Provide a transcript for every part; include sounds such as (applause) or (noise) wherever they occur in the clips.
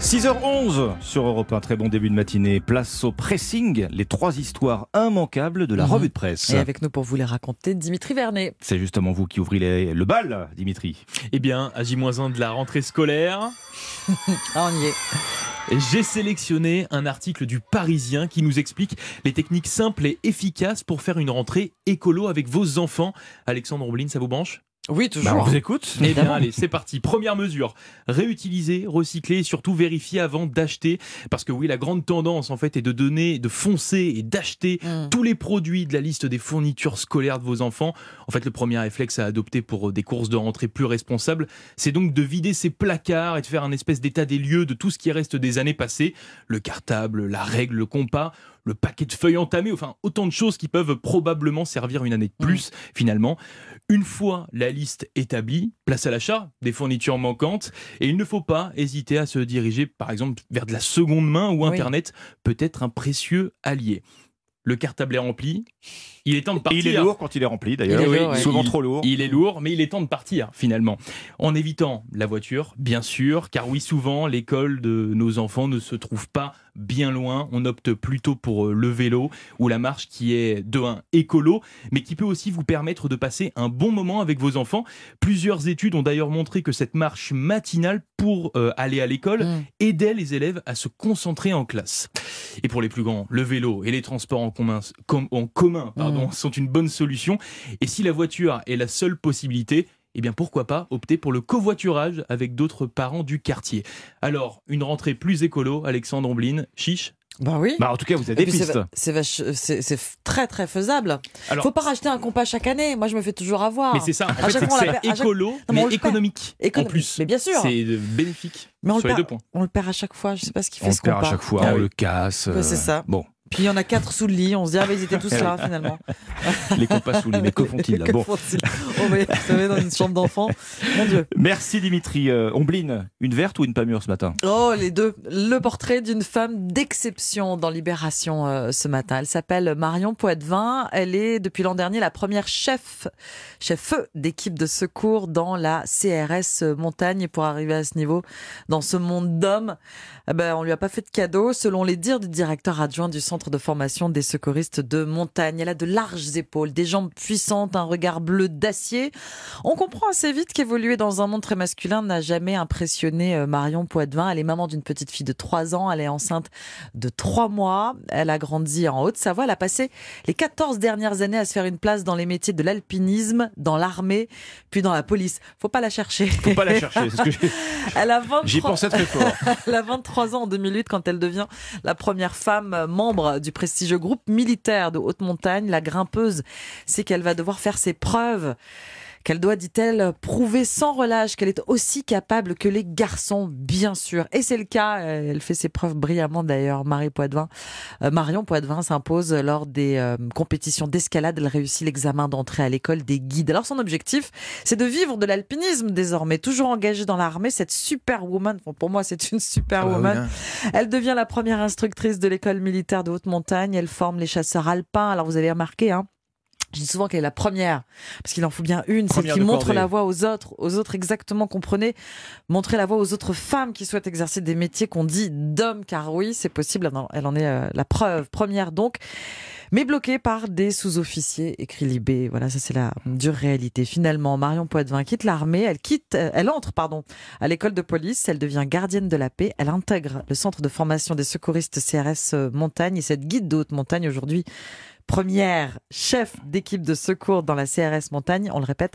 6h11 sur Europe 1, très bon début de matinée. Place au pressing, les trois histoires immanquables de la Mhm. revue de presse. Et avec nous pour vous les raconter, Dimitri Vernet. C'est justement vous qui ouvrez les- le bal, Dimitri. Eh bien, à J-1 de la rentrée scolaire, (laughs) Ah, on y est. j'ai sélectionné un article du Parisien qui nous explique les techniques simples et efficaces pour faire une rentrée écolo avec vos enfants. Alexandre Omblin, ça vous branche? Oui, Bah, toujours. on vous écoute. Eh bien, allez, c'est parti. Première mesure réutiliser, recycler et surtout vérifier avant d'acheter. Parce que oui, la grande tendance en fait est de donner, de foncer et d'acheter Mm. tous les produits de la liste des fournitures scolaires de vos enfants. En fait, le premier réflexe à adopter pour euh, des courses de rentrée plus responsables, c'est donc de vider ses placards et de faire un espèce d'état des lieux de tout ce qui reste des années passées. Le cartable, la règle, le compas, le paquet de feuilles entamées, enfin autant de choses qui peuvent probablement servir une année de plus finalement. Une fois la liste établie, place à l'achat des fournitures manquantes et il ne faut pas hésiter à se diriger par exemple vers de la seconde main où Oui. Internet peut être un précieux allié. Le cartable est rempli, il est temps de Et partir. il est lourd quand il est rempli d'ailleurs. Oui, ouais. Souvent il- trop lourd. Il est lourd, mais il est temps de partir finalement. En évitant la voiture, bien sûr, car oui, souvent l'école de nos enfants ne se trouve pas bien loin. On opte plutôt pour euh, le vélo ou la marche qui est de un écolo, mais qui peut aussi vous permettre de passer un bon moment avec vos enfants. Plusieurs études ont d'ailleurs montré que cette marche matinale pour euh, aller à l'école Mm. aidait les élèves à se concentrer en classe. Et pour les plus grands, le vélo et les transports en commun, com- en commun pardon, sont une bonne solution. Et si la voiture est la seule possibilité, eh bien pourquoi pas opter pour le covoiturage avec d'autres parents du quartier. Alors, une rentrée plus écolo, Alexandre Omblin, chiche Bah oui. Bah, en tout cas, vous avez des pistes. c'est très très faisable. Alors, Faut pas racheter un compas chaque année. Moi, je me fais toujours avoir. mais c'est ça, en fait, c'est chaque- écolo, mais économique en Économique. plus. Mais bien sûr. C'est euh, bénéfique Mais on le les perd. deux points. On le perd à chaque fois. Je sais pas ce qui fait On ce le perd à chaque fois, Ah on oui. le casse. C'est euh, ça. Bon, Puis il y en a quatre sous le lit. On se dit, ah, mais ils étaient tous là (laughs) finalement. les compas sous les mais que (laughs) font-ils là Que Bon. font-ils On va savez, dans une chambre d'enfant. Mon Dieu. Merci Dimitri. Euh, Ombline, une verte ou une pas mûre ce matin? Oh, les deux. Le portrait d'une femme d'exception dans Libération euh, ce matin. Elle s'appelle Marion Poitvin. Elle est depuis l'an dernier la première chef, chef d'équipe de secours dans la CRS Montagne. Et pour arriver à ce niveau, dans ce monde d'hommes, eh ben, on lui a pas fait de cadeau. Selon les dires du directeur adjoint du centre de formation des secouristes de montagne, elle a de larges épaules, des jambes puissantes, un regard bleu d'acier. On comprend assez vite qu'évoluer dans un monde très masculin n'a jamais impressionné euh, Marion Poitvin. Elle est maman d'une petite fille de 3 ans, elle est enceinte de 3 mois, elle a grandi en Haute-Savoie, elle a passé les 14 dernières années à se faire une place dans les métiers de l'alpinisme, dans l'armée, puis dans la police. Faut pas la chercher. Faut pas la (laughs) chercher. c'est ce que j'ai- Elle a 23 J'y pensais très fort. (laughs) elle a 23 ans en 2008 quand elle devient la première femme membre du prestigieux groupe militaire de haute montagne. La grimpeuse, c'est qu'elle va devoir faire ses preuves qu'elle doit, dit-elle, prouver sans relâche qu'elle est aussi capable que les garçons, bien sûr. Et c'est le cas, euh, elle fait ses preuves brillamment d'ailleurs. Marie Poitvin, euh, Marion Poitvin s'impose lors des euh, compétitions d'escalade. Elle réussit l'examen d'entrée à l'école des guides. Alors son objectif, c'est de vivre de l'alpinisme désormais. Toujours engagée dans l'armée, cette superwoman, bon, pour moi c'est une superwoman, elle devient la première instructrice de l'école militaire de haute montagne. Elle forme les chasseurs alpins. Alors vous avez remarqué, hein, je dis souvent qu'elle est la première, parce qu'il en faut bien une, celle qui montre la voie aux autres, aux autres exactement, comprenez, montrer la voie aux autres femmes qui souhaitent exercer des métiers qu'on dit d'hommes, car oui, c'est possible, elle en- elle en est euh, la preuve, première donc, mais bloquée par des sous-officiers, écrit Libé. Voilà, ça c'est la dure réalité. Finalement, Marion Poitvin quitte l'armée, elle quitte, euh, elle entre, pardon, à l'école de police, elle devient gardienne de la paix, elle intègre le centre de formation des secouristes CRS euh, Montagne et cette guide de haute montagne aujourd'hui première chef d'équipe de secours dans la CRS Montagne, on le répète,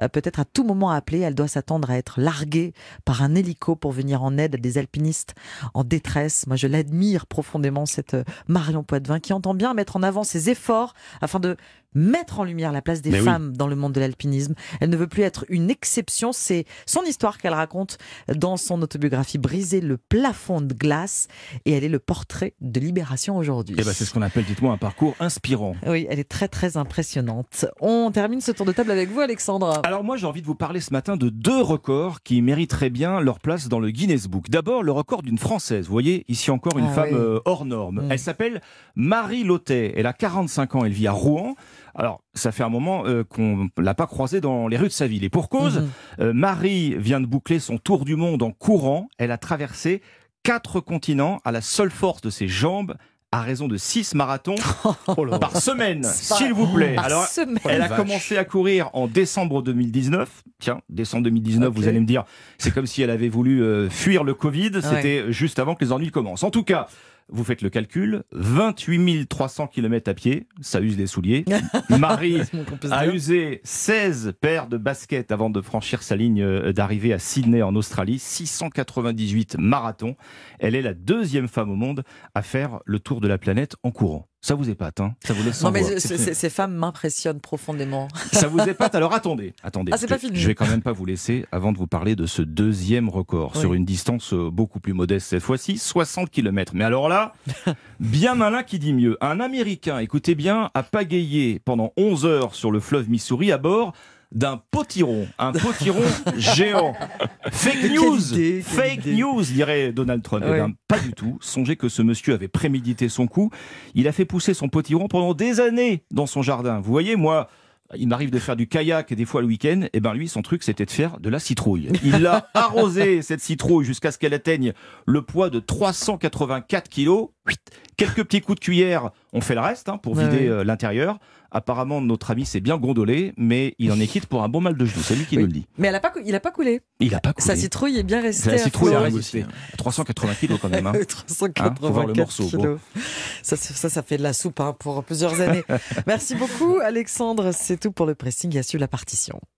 euh, peut-être à tout moment appelée, elle doit s'attendre à être larguée par un hélico pour venir en aide à des alpinistes en détresse. Moi, je l'admire profondément, cette euh, Marion Poitvin, qui entend bien mettre en avant ses efforts afin de mettre en lumière la place des Mais oui. femmes dans le monde de l'alpinisme. Elle ne veut plus être une exception, c'est son histoire qu'elle raconte dans son autobiographie Briser le plafond de glace et elle est le portrait de libération aujourd'hui. Ben, c'est ce qu'on appelle, dites-moi, un parcours inspirant. Oui, elle est très très impressionnante. On termine ce tour de table avec vous, Alexandre. Alors moi j'ai envie de vous parler ce matin de deux records qui mériteraient bien leur place dans le Guinness Book. D'abord le record d'une Française. Vous voyez ici encore une Ah femme oui. euh, hors norme. Mm. Elle s'appelle Marie Lotet. Elle a 45 ans. Elle vit à Rouen. Alors ça fait un moment euh, qu'on l'a pas croisée dans les rues de sa ville. Et pour cause, Mhm. euh, Marie vient de boucler son tour du monde en courant. Elle a traversé quatre continents à la seule force de ses jambes à raison de 6 marathons (laughs) par semaine, s'il vous plaît. Par Alors, semaine. elle a commencé à courir en décembre 2019. Tiens, décembre 2019, Ok. vous allez me dire, c'est comme si elle avait voulu euh, fuir le Covid. C'était juste avant que les ennuis commencent. En tout cas, vous faites le calcul, 28 300 km à pied, ça use les souliers. (laughs) Marie a usé 16 paires de baskets avant de franchir sa ligne euh, d'arrivée à Sydney en Australie, 698 marathons. Elle est la deuxième femme au monde à faire le tour de la planète en courant. Ça vous épate, hein Ça vous laisse sans Non, mais voix. ces- femmes m'impressionnent profondément. (laughs) Ça vous épate Alors attendez, attendez. Ah, c'est pas fini. Je vais quand même pas vous laisser avant de vous parler de ce deuxième record Oui. sur une distance euh, beaucoup plus modeste cette fois-ci, 60 km. Mais alors là, (laughs) bien malin qui dit mieux. Un Américain, écoutez bien, a pagayé pendant 11 heures sur le fleuve Missouri à bord d'un potiron, un potiron (laughs) géant. Fake news, idée, fake news, dirait Donald Trump. Eh ben, pas du tout. Songez que ce monsieur avait prémédité son coup. Il a fait pousser son potiron pendant des années dans son jardin. Vous voyez, moi, il m'arrive de faire du kayak des fois le week-end. Et ben lui, son truc, c'était de faire de la citrouille. Il l'a (laughs) arrosé cette citrouille jusqu'à ce qu'elle atteigne le poids de 384 kilos. Quelques petits coups de cuillère, on fait le reste hein, pour vider euh, l'intérieur. Apparemment, notre ami s'est bien gondolé, mais il en est quitte pour un bon mal de genoux. C'est lui qui nous le dit. Mais elle a pas, cou- il a pas coulé. Il a pas coulé. Sa citrouille est bien restée. La à citrouille flot. restée. 380 kilos quand même. hein. (laughs) 384 Hein, faut voir le morceau, bon. kilos. Ça, c'est- ça, ça fait de la soupe hein, pour plusieurs années. (laughs) Merci beaucoup, Alexandre. C'est tout pour le pressing. À suivre la partition.